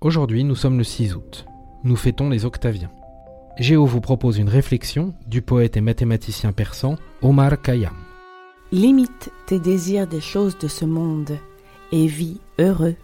Aujourd'hui, nous sommes le 6 août. Nous fêtons les Octaviens. Géo vous propose une réflexion du poète et mathématicien persan Omar Khayyam. Limite tes désirs des choses de ce monde et vis heureux